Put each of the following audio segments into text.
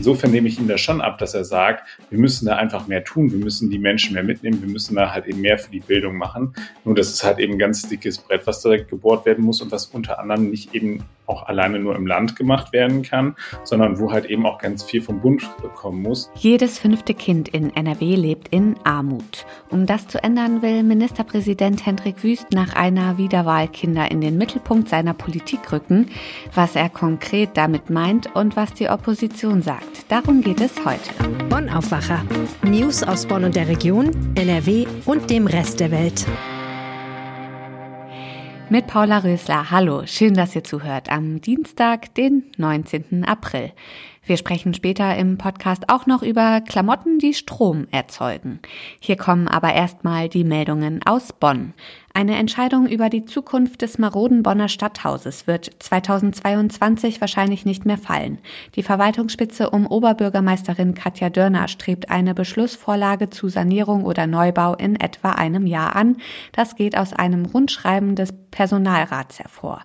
insofern nehme ich ihm das schon ab, dass er sagt, wir müssen da einfach mehr tun, wir müssen die Menschen mehr mitnehmen, wir müssen da halt eben mehr für die Bildung machen. Nur das ist halt eben ein ganz dickes Brett, was da gebohrt werden muss und was unter anderem nicht eben auch alleine nur im Land gemacht werden kann, sondern wo halt eben auch ganz viel vom Bund kommen muss. Jedes fünfte Kind in NRW lebt in Armut. Um das zu ändern, will Ministerpräsident Hendrik Wüst nach einer Wiederwahl Kinder in den Mittelpunkt seiner Politik rücken. Was er konkret damit meint und was die Opposition sagt, darum geht es heute. Bonn Aufwacher. News aus Bonn und der Region, NRW und dem Rest der Welt. Mit Paula Rösler. Hallo, schön, dass ihr zuhört am Dienstag, den 19. April. Wir sprechen später im Podcast auch noch über Klamotten, die Strom erzeugen. Hier kommen aber erstmal die Meldungen aus Bonn. Eine Entscheidung über die Zukunft des maroden Bonner Stadthauses wird 2022 wahrscheinlich nicht mehr fallen. Die Verwaltungsspitze um Oberbürgermeisterin Katja Dörner strebt eine Beschlussvorlage zu Sanierung oder Neubau in etwa einem Jahr an. Das geht aus einem Rundschreiben des Personalrats hervor.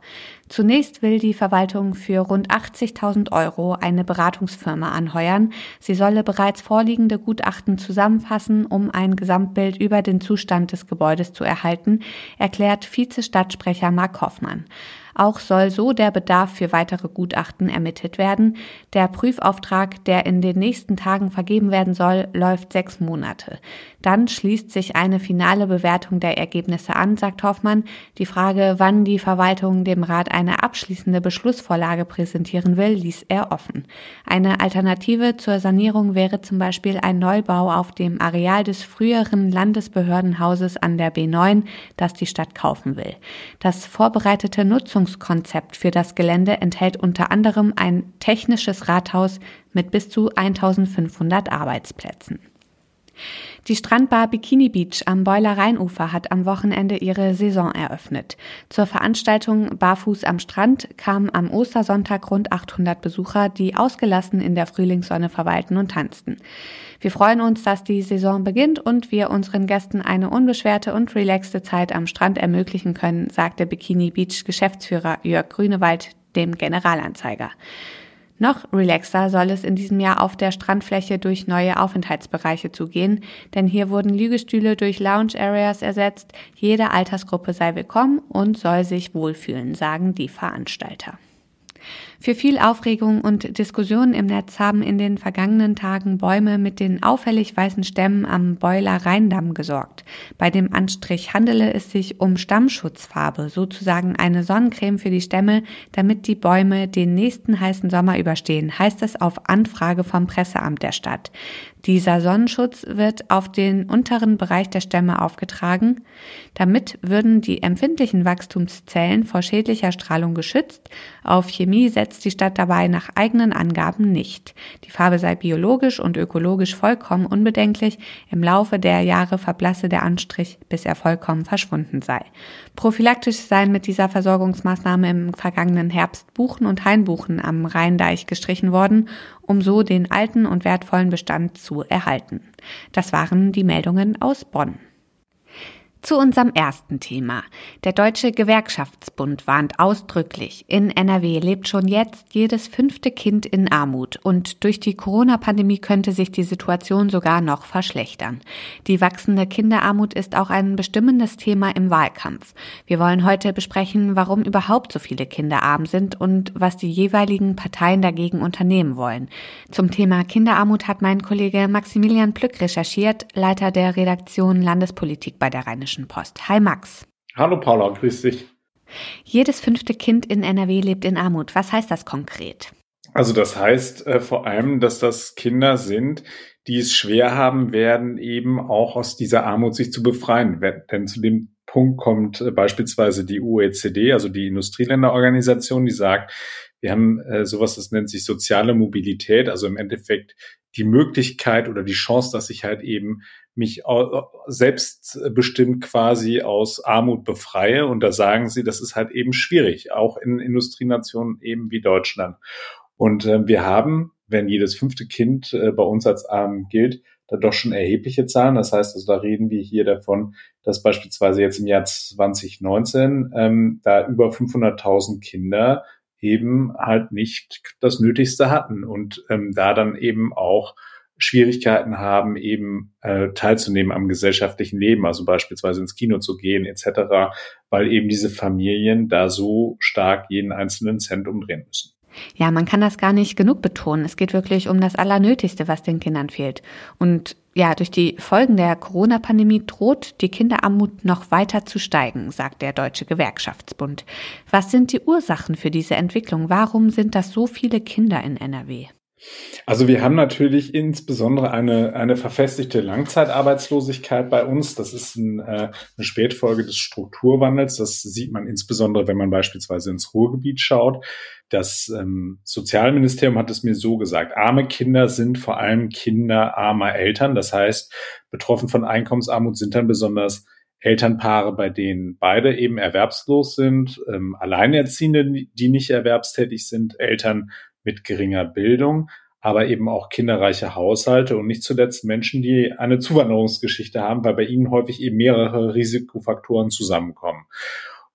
Zunächst will die Verwaltung für rund 80.000 Euro eine Beratungsfirma anheuern. Sie solle bereits vorliegende Gutachten zusammenfassen, um ein Gesamtbild über den Zustand des Gebäudes zu erhalten, erklärt Vizestadtsprecher Mark Hoffmann. Auch soll so der Bedarf für weitere Gutachten ermittelt werden. Der Prüfauftrag, der in den nächsten Tagen vergeben werden soll, läuft sechs Monate. Dann schließt sich eine finale Bewertung der Ergebnisse an, sagt Hoffmann. Die Frage, wann die Verwaltung dem Rat eine abschließende Beschlussvorlage präsentieren will, ließ er offen. Eine Alternative zur Sanierung wäre zum Beispiel ein Neubau auf dem Areal des früheren Landesbehördenhauses an der B9, das die Stadt kaufen will. Das vorbereitete Nutzungs Nutzungskonzept für das Gelände enthält unter anderem ein technisches Rathaus mit bis zu 1500 Arbeitsplätzen. Die Strandbar Bikini Beach am Beuler Rheinufer hat am Wochenende ihre Saison eröffnet. Zur Veranstaltung Barfuß am Strand kamen am Ostersonntag rund 800 Besucher, die ausgelassen in der Frühlingssonne verweilten und tanzten. Wir freuen uns, dass die Saison beginnt und wir unseren Gästen eine unbeschwerte und relaxte Zeit am Strand ermöglichen können, sagte Bikini Beach Geschäftsführer Jörg Grünewald dem Generalanzeiger. Noch relaxer soll es in diesem Jahr auf der Strandfläche durch neue Aufenthaltsbereiche zugehen, denn hier wurden Liegestühle durch Lounge Areas ersetzt. Jede Altersgruppe sei willkommen und soll sich wohlfühlen, sagen die Veranstalter. Für viel Aufregung und Diskussionen im Netz haben in den vergangenen Tagen Bäume mit den auffällig weißen Stämmen am Beuler Rheindamm gesorgt. Bei dem Anstrich handele es sich um Stammschutzfarbe, sozusagen eine Sonnencreme für die Stämme, damit die Bäume den nächsten heißen Sommer überstehen, heißt es auf Anfrage vom Presseamt der Stadt. Dieser Sonnenschutz wird auf den unteren Bereich der Stämme aufgetragen. Damit würden die empfindlichen Wachstumszellen vor schädlicher Strahlung geschützt. Auf Chemie setzt die Stadt dabei nach eigenen Angaben nicht. Die Farbe sei biologisch und ökologisch vollkommen unbedenklich. Im Laufe der Jahre verblasse der Anstrich, bis er vollkommen verschwunden sei. Prophylaktisch seien mit dieser Versorgungsmaßnahme im vergangenen Herbst Buchen und Hainbuchen am Rheindeich gestrichen worden um so den alten und wertvollen Bestand zu erhalten. Das waren die Meldungen aus Bonn. Zu unserem ersten Thema. Der Deutsche Gewerkschaftsbund warnt ausdrücklich, in NRW lebt schon jetzt jedes fünfte Kind in Armut und durch die Corona-Pandemie könnte sich die Situation sogar noch verschlechtern. Die wachsende Kinderarmut ist auch ein bestimmendes Thema im Wahlkampf. Wir wollen heute besprechen, warum überhaupt so viele Kinder arm sind und was die jeweiligen Parteien dagegen unternehmen wollen. Zum Thema Kinderarmut hat mein Kollege Maximilian Plück recherchiert, Leiter der Redaktion Landespolitik bei der Rheinischen Rheinischen Post. Hi Max. Hallo Paula, grüß dich. Jedes fünfte Kind in NRW lebt in Armut. Was heißt das konkret? Also das heißt äh, vor allem, dass das Kinder sind, die es schwer haben werden, eben auch aus dieser Armut sich zu befreien. Denn zu dem Punkt kommt äh, beispielsweise die OECD, also die Industrieländerorganisation, die sagt, wir haben äh, sowas, das nennt sich soziale Mobilität, also im Endeffekt die Möglichkeit oder die Chance, dass ich halt eben mich selbstbestimmt quasi aus Armut befreie. Und da sagen sie, das ist halt eben schwierig, auch in Industrienationen eben wie Deutschland. Und äh, wir haben, wenn jedes fünfte Kind äh, bei uns als arm gilt, da doch schon erhebliche Zahlen. Das heißt, also da reden wir hier davon, dass beispielsweise jetzt im Jahr 2019 ähm, da über 500.000 Kinder eben halt nicht das Nötigste hatten und ähm, da dann eben auch Schwierigkeiten haben, eben äh, teilzunehmen am gesellschaftlichen Leben, also beispielsweise ins Kino zu gehen etc., weil eben diese Familien da so stark jeden einzelnen Cent umdrehen müssen. Ja, man kann das gar nicht genug betonen. Es geht wirklich um das Allernötigste, was den Kindern fehlt. Und ja, durch die Folgen der Corona-Pandemie droht die Kinderarmut noch weiter zu steigen, sagt der Deutsche Gewerkschaftsbund. Was sind die Ursachen für diese Entwicklung? Warum sind das so viele Kinder in NRW? Also wir haben natürlich insbesondere eine, eine verfestigte Langzeitarbeitslosigkeit bei uns. Das ist ein, äh, eine Spätfolge des Strukturwandels. Das sieht man insbesondere, wenn man beispielsweise ins Ruhrgebiet schaut. Das ähm, Sozialministerium hat es mir so gesagt. Arme Kinder sind vor allem Kinder armer Eltern. Das heißt, betroffen von Einkommensarmut sind dann besonders Elternpaare, bei denen beide eben erwerbslos sind, ähm, Alleinerziehende, die nicht erwerbstätig sind, Eltern mit geringer Bildung, aber eben auch kinderreiche Haushalte und nicht zuletzt Menschen, die eine Zuwanderungsgeschichte haben, weil bei ihnen häufig eben mehrere Risikofaktoren zusammenkommen.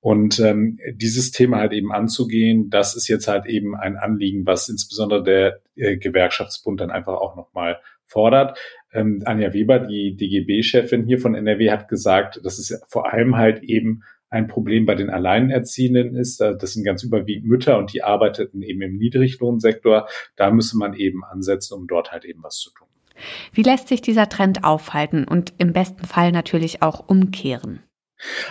Und ähm, dieses Thema halt eben anzugehen, das ist jetzt halt eben ein Anliegen, was insbesondere der äh, Gewerkschaftsbund dann einfach auch nochmal fordert. Ähm, Anja Weber, die DGB-Chefin hier von NRW, hat gesagt, dass es vor allem halt eben ein Problem bei den Alleinerziehenden ist. Das sind ganz überwiegend Mütter und die arbeiteten eben im Niedriglohnsektor. Da müsse man eben ansetzen, um dort halt eben was zu tun. Wie lässt sich dieser Trend aufhalten und im besten Fall natürlich auch umkehren?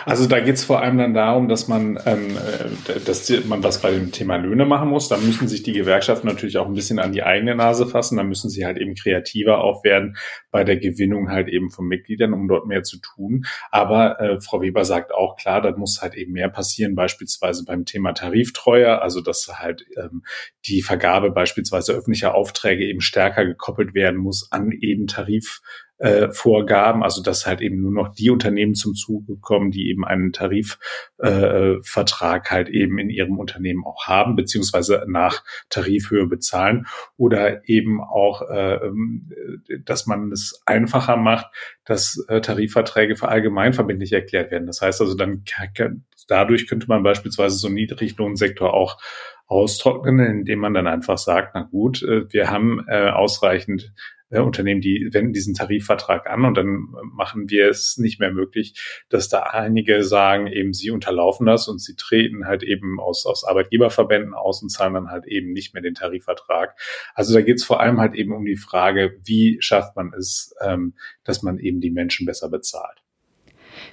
Also da geht es vor allem dann darum, dass man, ähm, äh, dass man was bei dem Thema Löhne machen muss. Da müssen sich die Gewerkschaften natürlich auch ein bisschen an die eigene Nase fassen. Da müssen sie halt eben kreativer auch werden bei der Gewinnung halt eben von Mitgliedern, um dort mehr zu tun. Aber äh, Frau Weber sagt auch klar, da muss halt eben mehr passieren, beispielsweise beim Thema Tariftreue, also dass halt ähm, die Vergabe beispielsweise öffentlicher Aufträge eben stärker gekoppelt werden muss an eben Tarif äh, Vorgaben, also dass halt eben nur noch die Unternehmen zum Zuge kommen, die eben einen Tarifvertrag äh, halt eben in ihrem Unternehmen auch haben, beziehungsweise nach Tarifhöhe bezahlen oder eben auch, äh, dass man es einfacher macht, dass äh, Tarifverträge für allgemeinverbindlich erklärt werden. Das heißt also, dann dadurch könnte man beispielsweise so einen Niedriglohnsektor auch austrocknen, indem man dann einfach sagt, na gut, äh, wir haben äh, ausreichend äh, Unternehmen, die wenden diesen Tarifvertrag an und dann machen wir es nicht mehr möglich, dass da einige sagen, eben sie unterlaufen das und sie treten halt eben aus, aus Arbeitgeberverbänden aus und zahlen dann halt eben nicht mehr den Tarifvertrag. Also da geht es vor allem halt eben um die Frage, wie schafft man es, ähm, dass man eben die Menschen besser bezahlt.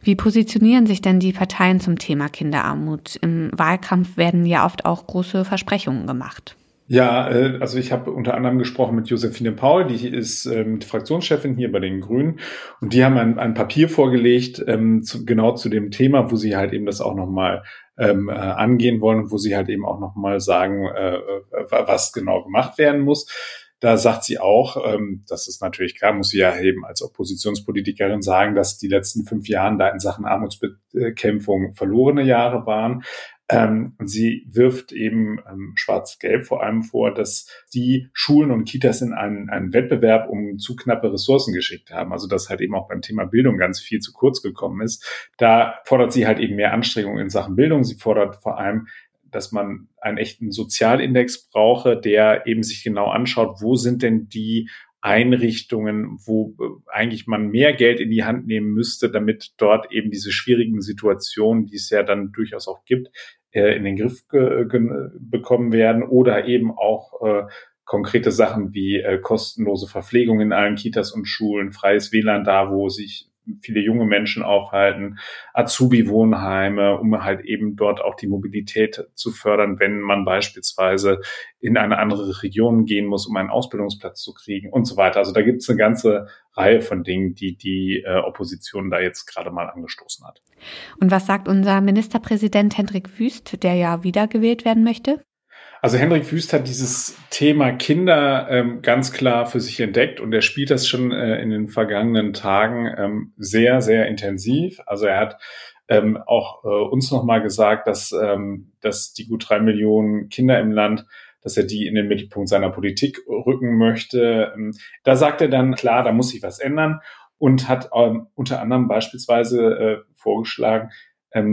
Wie positionieren sich denn die Parteien zum Thema Kinderarmut? Im Wahlkampf werden ja oft auch große Versprechungen gemacht. Ja, äh, also ich habe unter anderem gesprochen mit Josephine Paul, die ist ähm, Fraktionschefin hier bei den Grünen und die haben ein, ein Papier vorgelegt, ähm, zu, genau zu dem Thema, wo sie halt eben das auch nochmal ähm, äh, angehen wollen und wo sie halt eben auch nochmal sagen, äh, äh, was genau gemacht werden muss. Da sagt sie auch, ähm, das ist natürlich klar, muss sie ja eben als Oppositionspolitikerin sagen, dass die letzten fünf Jahre da in Sachen Armutsbekämpfung verlorene Jahre waren. Ähm, sie wirft eben ähm, Schwarz-Gelb vor allem vor, dass die Schulen und Kitas in einen, einen Wettbewerb um zu knappe Ressourcen geschickt haben. Also dass halt eben auch beim Thema Bildung ganz viel zu kurz gekommen ist. Da fordert sie halt eben mehr Anstrengungen in Sachen Bildung. Sie fordert vor allem dass man einen echten Sozialindex brauche, der eben sich genau anschaut, wo sind denn die Einrichtungen, wo äh, eigentlich man mehr Geld in die Hand nehmen müsste, damit dort eben diese schwierigen Situationen, die es ja dann durchaus auch gibt, äh, in den Griff bekommen werden oder eben auch äh, konkrete Sachen wie kostenlose Verpflegung in allen Kitas und Schulen, freies WLAN da, wo sich viele junge Menschen aufhalten, Azubi-Wohnheime, um halt eben dort auch die Mobilität zu fördern, wenn man beispielsweise in eine andere Region gehen muss, um einen Ausbildungsplatz zu kriegen und so weiter. Also da gibt es eine ganze Reihe von Dingen, die die äh, Opposition da jetzt gerade mal angestoßen hat. Und was sagt unser Ministerpräsident Hendrik Wüst, der ja wiedergewählt werden möchte? Also Hendrik Wüst hat dieses Thema Kinder ähm, ganz klar für sich entdeckt und er spielt das schon äh, in den vergangenen Tagen ähm, sehr, sehr intensiv. Also er hat ähm, auch äh, uns nochmal gesagt, dass, ähm, dass die gut drei Millionen Kinder im Land dass er die in den Mittelpunkt seiner Politik rücken möchte. Ähm, da sagt er dann, klar, da muss sich was ändern und hat ähm, unter anderem beispielsweise äh, vorgeschlagen,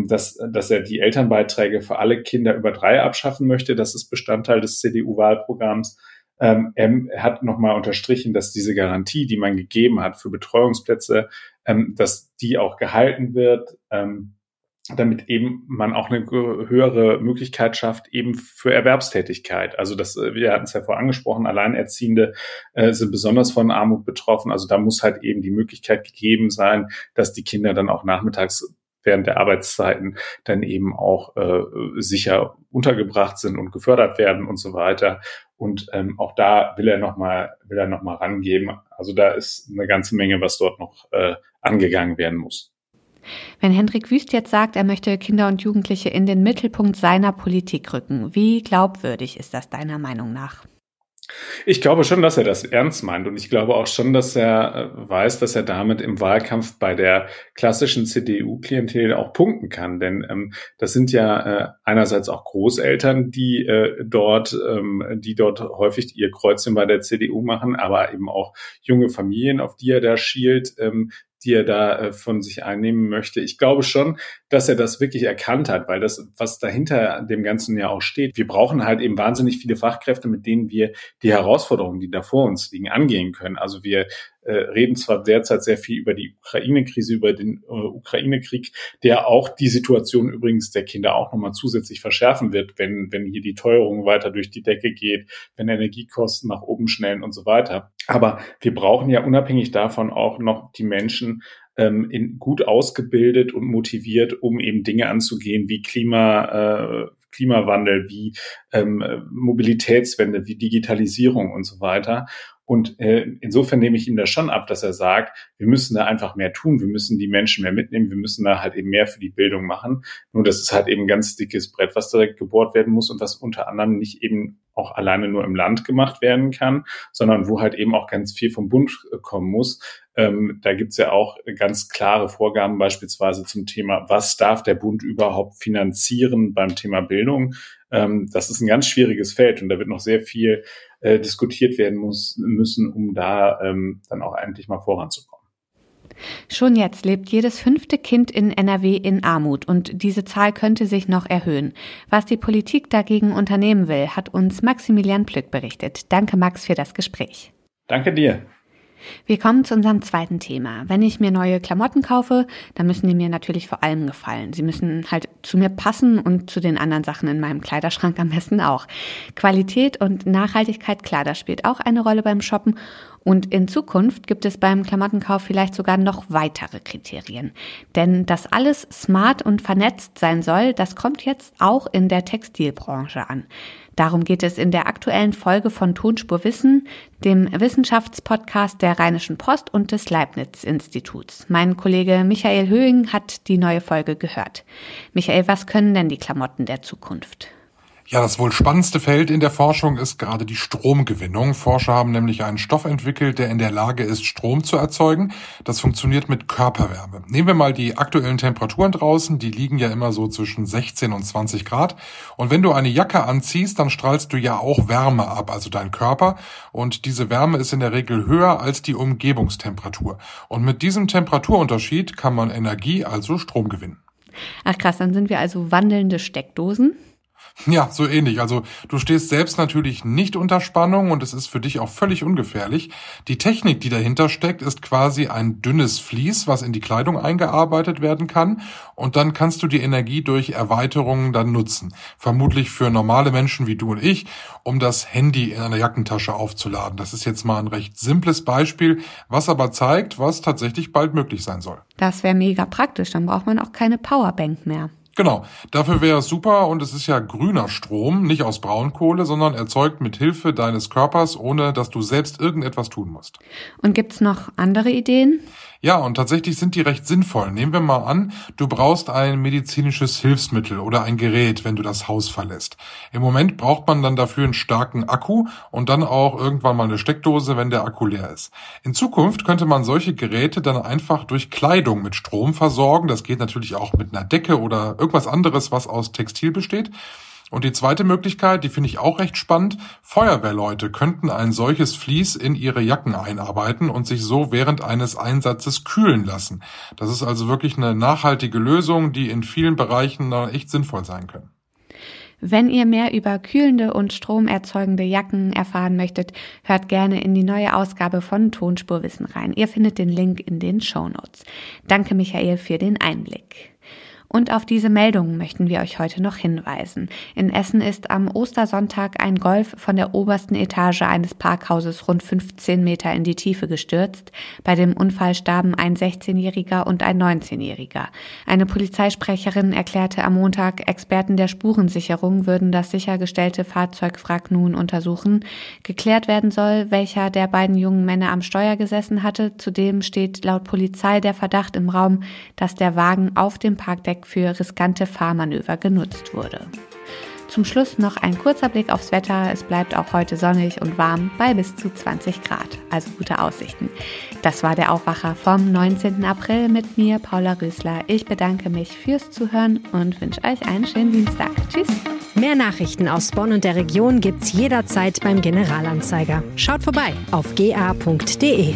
dass, dass er die Elternbeiträge für alle Kinder über drei abschaffen möchte. Das ist Bestandteil des CDU-Wahlprogramms. Ähm, er hat nochmal unterstrichen, dass diese Garantie, die man gegeben hat für Betreuungsplätze, ähm, dass die auch gehalten wird. Ähm, damit eben man auch eine höhere Möglichkeit schafft, eben für Erwerbstätigkeit. Also das, äh, wir hatten es ja vorher angesprochen, Alleinerziehende äh, sind besonders von Armut betroffen. Also da muss halt eben die Möglichkeit gegeben sein, dass die Kinder dann auch nachmittags während der Arbeitszeiten dann eben auch äh, sicher untergebracht sind und gefördert werden und so weiter. Und ähm, auch da will er noch mal will er noch rangeben. Also da ist eine ganze Menge, was dort noch äh, angegangen werden muss. Wenn Hendrik Wüst jetzt sagt, er möchte Kinder und Jugendliche in den Mittelpunkt seiner Politik rücken, wie glaubwürdig ist das deiner Meinung nach? Ich glaube schon, dass er das ernst meint und ich glaube auch schon, dass er äh, weiß, dass er damit im Wahlkampf bei der klassischen CDU-Klientel auch punkten kann. Denn ähm, das sind ja äh, einerseits auch Großeltern, die äh, dort, ähm, die dort häufig ihr Kreuzchen bei der CDU machen, aber eben auch junge Familien, auf die er da schielt, ähm, die er da äh, von sich einnehmen möchte. Ich glaube schon, dass er das wirklich erkannt hat, weil das, was dahinter dem Ganzen ja auch steht, wir brauchen halt eben wahnsinnig viele Fachkräfte, mit denen wir die Herausforderungen, die da vor uns liegen, angehen können. Also wir reden zwar derzeit sehr viel über die Ukraine-Krise, über den äh, Ukraine-Krieg, der auch die Situation übrigens der Kinder auch nochmal zusätzlich verschärfen wird, wenn, wenn hier die Teuerung weiter durch die Decke geht, wenn Energiekosten nach oben schnellen und so weiter. Aber wir brauchen ja unabhängig davon auch noch die Menschen, ähm, in, gut ausgebildet und motiviert, um eben Dinge anzugehen wie Klima, äh, Klimawandel, wie ähm, Mobilitätswende, wie Digitalisierung und so weiter. Und äh, insofern nehme ich ihm das schon ab, dass er sagt, wir müssen da einfach mehr tun, wir müssen die Menschen mehr mitnehmen, wir müssen da halt eben mehr für die Bildung machen. Nur das ist halt eben ein ganz dickes Brett, was da gebohrt werden muss und was unter anderem nicht eben auch alleine nur im Land gemacht werden kann, sondern wo halt eben auch ganz viel vom Bund äh, kommen muss. Ähm, da gibt's ja auch ganz klare Vorgaben beispielsweise zum Thema, was darf der Bund überhaupt finanzieren beim Thema Bildung. Ähm, das ist ein ganz schwieriges Feld und da wird noch sehr viel äh, diskutiert werden muss, müssen, um da ähm, dann auch endlich mal voranzukommen. Schon jetzt lebt jedes fünfte Kind in NRW in Armut und diese Zahl könnte sich noch erhöhen. Was die Politik dagegen unternehmen will, hat uns Maximilian Plück berichtet. Danke, Max, für das Gespräch. Danke dir. Wir kommen zu unserem zweiten Thema. Wenn ich mir neue Klamotten kaufe, dann müssen die mir natürlich vor allem gefallen. Sie müssen halt zu mir passen und zu den anderen Sachen in meinem Kleiderschrank am besten auch. Qualität und Nachhaltigkeit, klar, das spielt auch eine Rolle beim Shoppen. Und in Zukunft gibt es beim Klamottenkauf vielleicht sogar noch weitere Kriterien. Denn dass alles smart und vernetzt sein soll, das kommt jetzt auch in der Textilbranche an. Darum geht es in der aktuellen Folge von Tonspur Wissen, dem Wissenschaftspodcast der Rheinischen Post und des Leibniz-Instituts. Mein Kollege Michael Höhing hat die neue Folge gehört. Michael, was können denn die Klamotten der Zukunft? Ja, das wohl spannendste Feld in der Forschung ist gerade die Stromgewinnung. Forscher haben nämlich einen Stoff entwickelt, der in der Lage ist, Strom zu erzeugen. Das funktioniert mit Körperwärme. Nehmen wir mal die aktuellen Temperaturen draußen. Die liegen ja immer so zwischen 16 und 20 Grad. Und wenn du eine Jacke anziehst, dann strahlst du ja auch Wärme ab, also dein Körper. Und diese Wärme ist in der Regel höher als die Umgebungstemperatur. Und mit diesem Temperaturunterschied kann man Energie, also Strom gewinnen. Ach krass, dann sind wir also wandelnde Steckdosen. Ja, so ähnlich. Also du stehst selbst natürlich nicht unter Spannung und es ist für dich auch völlig ungefährlich. Die Technik, die dahinter steckt, ist quasi ein dünnes Vlies, was in die Kleidung eingearbeitet werden kann und dann kannst du die Energie durch Erweiterungen dann nutzen. Vermutlich für normale Menschen wie du und ich, um das Handy in einer Jackentasche aufzuladen. Das ist jetzt mal ein recht simples Beispiel, was aber zeigt, was tatsächlich bald möglich sein soll. Das wäre mega praktisch, dann braucht man auch keine Powerbank mehr. Genau, dafür wäre es super und es ist ja grüner Strom, nicht aus Braunkohle, sondern erzeugt mit Hilfe deines Körpers, ohne dass du selbst irgendetwas tun musst. Und gibt's noch andere Ideen? Ja, und tatsächlich sind die recht sinnvoll. Nehmen wir mal an, du brauchst ein medizinisches Hilfsmittel oder ein Gerät, wenn du das Haus verlässt. Im Moment braucht man dann dafür einen starken Akku und dann auch irgendwann mal eine Steckdose, wenn der Akku leer ist. In Zukunft könnte man solche Geräte dann einfach durch Kleidung mit Strom versorgen. Das geht natürlich auch mit einer Decke oder irgendwas anderes, was aus Textil besteht. Und die zweite Möglichkeit, die finde ich auch recht spannend, Feuerwehrleute könnten ein solches Vlies in ihre Jacken einarbeiten und sich so während eines Einsatzes kühlen lassen. Das ist also wirklich eine nachhaltige Lösung, die in vielen Bereichen echt sinnvoll sein können. Wenn ihr mehr über kühlende und stromerzeugende Jacken erfahren möchtet, hört gerne in die neue Ausgabe von Tonspurwissen rein. Ihr findet den Link in den Show Notes. Danke Michael für den Einblick. Und auf diese Meldungen möchten wir euch heute noch hinweisen. In Essen ist am Ostersonntag ein Golf von der obersten Etage eines Parkhauses rund 15 Meter in die Tiefe gestürzt. Bei dem Unfall starben ein 16-Jähriger und ein 19-Jähriger. Eine Polizeisprecherin erklärte am Montag, Experten der Spurensicherung würden das sichergestellte Fahrzeugwrack nun untersuchen. Geklärt werden soll, welcher der beiden jungen Männer am Steuer gesessen hatte. Zudem steht laut Polizei der Verdacht im Raum, dass der Wagen auf dem Parkdeck für riskante Fahrmanöver genutzt wurde. Zum Schluss noch ein kurzer Blick aufs Wetter. Es bleibt auch heute sonnig und warm bei bis zu 20 Grad, also gute Aussichten. Das war der Aufwacher vom 19. April mit mir, Paula Rösler. Ich bedanke mich fürs Zuhören und wünsche euch einen schönen Dienstag. Tschüss. Mehr Nachrichten aus Bonn und der Region gibt's jederzeit beim Generalanzeiger. Schaut vorbei auf ga.de.